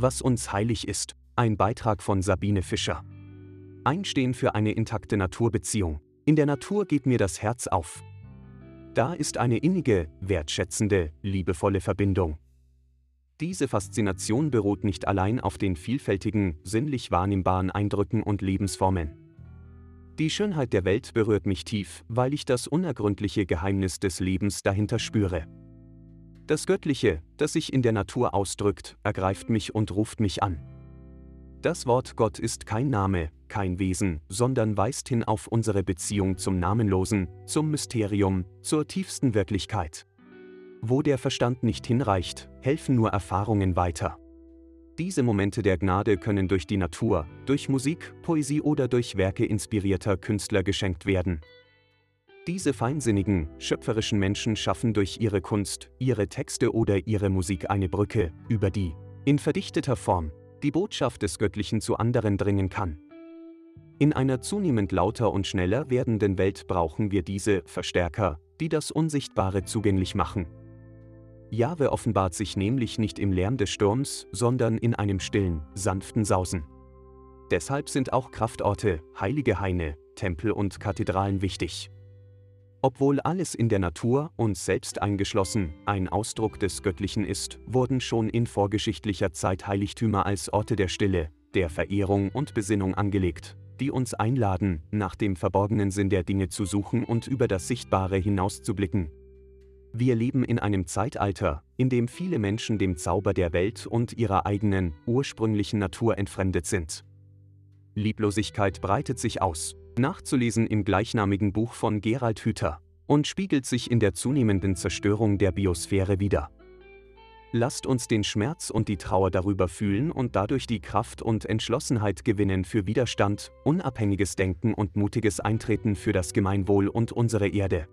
was uns heilig ist. Ein Beitrag von Sabine Fischer. Einstehen für eine intakte Naturbeziehung. In der Natur geht mir das Herz auf. Da ist eine innige, wertschätzende, liebevolle Verbindung. Diese Faszination beruht nicht allein auf den vielfältigen, sinnlich wahrnehmbaren Eindrücken und Lebensformen. Die Schönheit der Welt berührt mich tief, weil ich das unergründliche Geheimnis des Lebens dahinter spüre. Das Göttliche, das sich in der Natur ausdrückt, ergreift mich und ruft mich an. Das Wort Gott ist kein Name, kein Wesen, sondern weist hin auf unsere Beziehung zum Namenlosen, zum Mysterium, zur tiefsten Wirklichkeit. Wo der Verstand nicht hinreicht, helfen nur Erfahrungen weiter. Diese Momente der Gnade können durch die Natur, durch Musik, Poesie oder durch Werke inspirierter Künstler geschenkt werden. Diese feinsinnigen, schöpferischen Menschen schaffen durch ihre Kunst, ihre Texte oder ihre Musik eine Brücke, über die, in verdichteter Form, die Botschaft des Göttlichen zu anderen dringen kann. In einer zunehmend lauter und schneller werdenden Welt brauchen wir diese Verstärker, die das Unsichtbare zugänglich machen. Jahwe offenbart sich nämlich nicht im Lärm des Sturms, sondern in einem stillen, sanften Sausen. Deshalb sind auch Kraftorte, heilige Haine, Tempel und Kathedralen wichtig. Obwohl alles in der Natur, uns selbst eingeschlossen, ein Ausdruck des Göttlichen ist, wurden schon in vorgeschichtlicher Zeit Heiligtümer als Orte der Stille, der Verehrung und Besinnung angelegt, die uns einladen, nach dem verborgenen Sinn der Dinge zu suchen und über das Sichtbare hinauszublicken. Wir leben in einem Zeitalter, in dem viele Menschen dem Zauber der Welt und ihrer eigenen, ursprünglichen Natur entfremdet sind. Lieblosigkeit breitet sich aus, nachzulesen im gleichnamigen Buch von Gerald Hüther, und spiegelt sich in der zunehmenden Zerstörung der Biosphäre wider. Lasst uns den Schmerz und die Trauer darüber fühlen und dadurch die Kraft und Entschlossenheit gewinnen für Widerstand, unabhängiges Denken und mutiges Eintreten für das Gemeinwohl und unsere Erde.